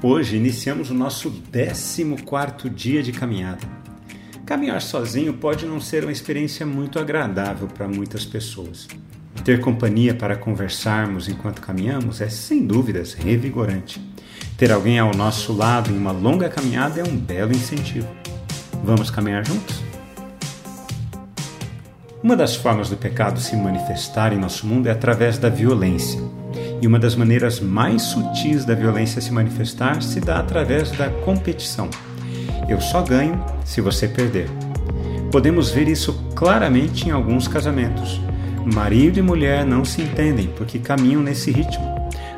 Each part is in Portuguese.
Hoje iniciamos o nosso 14 dia de caminhada. Caminhar sozinho pode não ser uma experiência muito agradável para muitas pessoas. Ter companhia para conversarmos enquanto caminhamos é sem dúvidas revigorante. Ter alguém ao nosso lado em uma longa caminhada é um belo incentivo. Vamos caminhar juntos? Uma das formas do pecado se manifestar em nosso mundo é através da violência. E uma das maneiras mais sutis da violência se manifestar se dá através da competição. Eu só ganho se você perder. Podemos ver isso claramente em alguns casamentos. Marido e mulher não se entendem porque caminham nesse ritmo.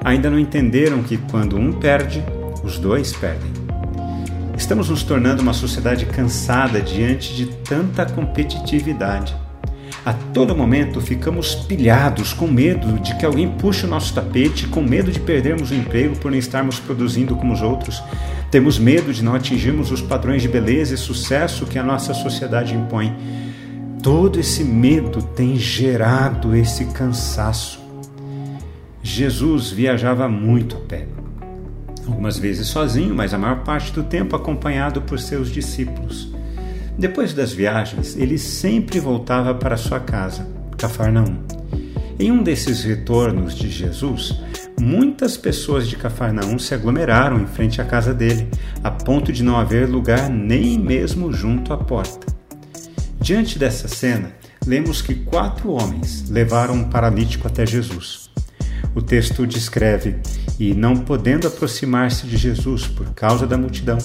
Ainda não entenderam que quando um perde, os dois perdem. Estamos nos tornando uma sociedade cansada diante de tanta competitividade. A todo momento ficamos pilhados, com medo de que alguém puxe o nosso tapete, com medo de perdermos o emprego por não estarmos produzindo como os outros. Temos medo de não atingirmos os padrões de beleza e sucesso que a nossa sociedade impõe. Todo esse medo tem gerado esse cansaço. Jesus viajava muito a pé. Algumas vezes sozinho, mas a maior parte do tempo acompanhado por seus discípulos. Depois das viagens, ele sempre voltava para sua casa, Cafarnaum. Em um desses retornos de Jesus, muitas pessoas de Cafarnaum se aglomeraram em frente à casa dele, a ponto de não haver lugar nem mesmo junto à porta. Diante dessa cena, lemos que quatro homens levaram um paralítico até Jesus. O texto descreve: E não podendo aproximar-se de Jesus por causa da multidão,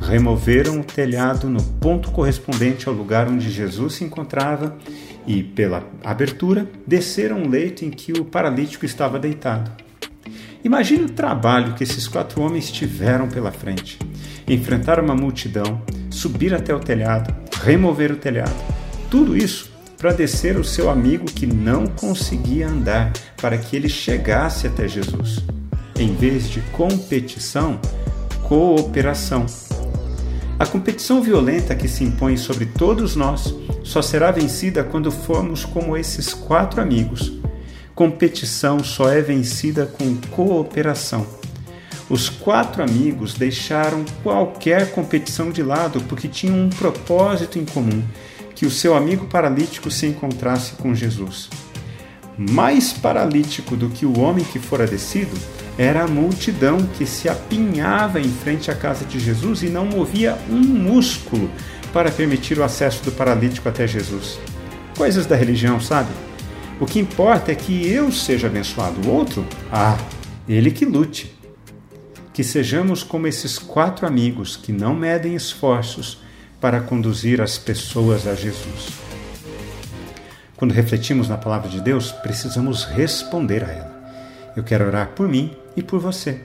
removeram o telhado no ponto correspondente ao lugar onde Jesus se encontrava e, pela abertura, desceram o leito em que o paralítico estava deitado. Imagine o trabalho que esses quatro homens tiveram pela frente. Enfrentar uma multidão, subir até o telhado, remover o telhado. Tudo isso para descer o seu amigo que não conseguia andar, para que ele chegasse até Jesus. Em vez de competição, cooperação. A competição violenta que se impõe sobre todos nós só será vencida quando formos como esses quatro amigos. Competição só é vencida com cooperação. Os quatro amigos deixaram qualquer competição de lado porque tinham um propósito em comum: que o seu amigo paralítico se encontrasse com Jesus. Mais paralítico do que o homem que fora descido era a multidão que se apinhava em frente à casa de Jesus e não movia um músculo para permitir o acesso do paralítico até Jesus. Coisas da religião, sabe? O que importa é que eu seja abençoado. O outro, ah, ele que lute. Que sejamos como esses quatro amigos que não medem esforços para conduzir as pessoas a Jesus. Quando refletimos na palavra de Deus, precisamos responder a ela. Eu quero orar por mim e por você.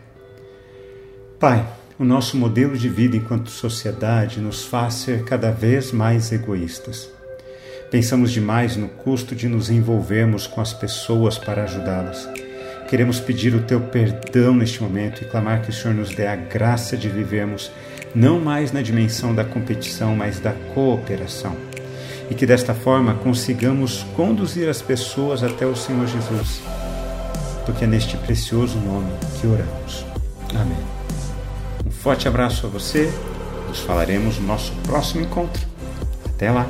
Pai, o nosso modelo de vida enquanto sociedade nos faz ser cada vez mais egoístas. Pensamos demais no custo de nos envolvermos com as pessoas para ajudá-las. Queremos pedir o teu perdão neste momento e clamar que o Senhor nos dê a graça de vivermos não mais na dimensão da competição, mas da cooperação. E que desta forma consigamos conduzir as pessoas até o Senhor Jesus porque é neste precioso nome que oramos. Amém. Um forte abraço a você. Nos falaremos no nosso próximo encontro. Até lá!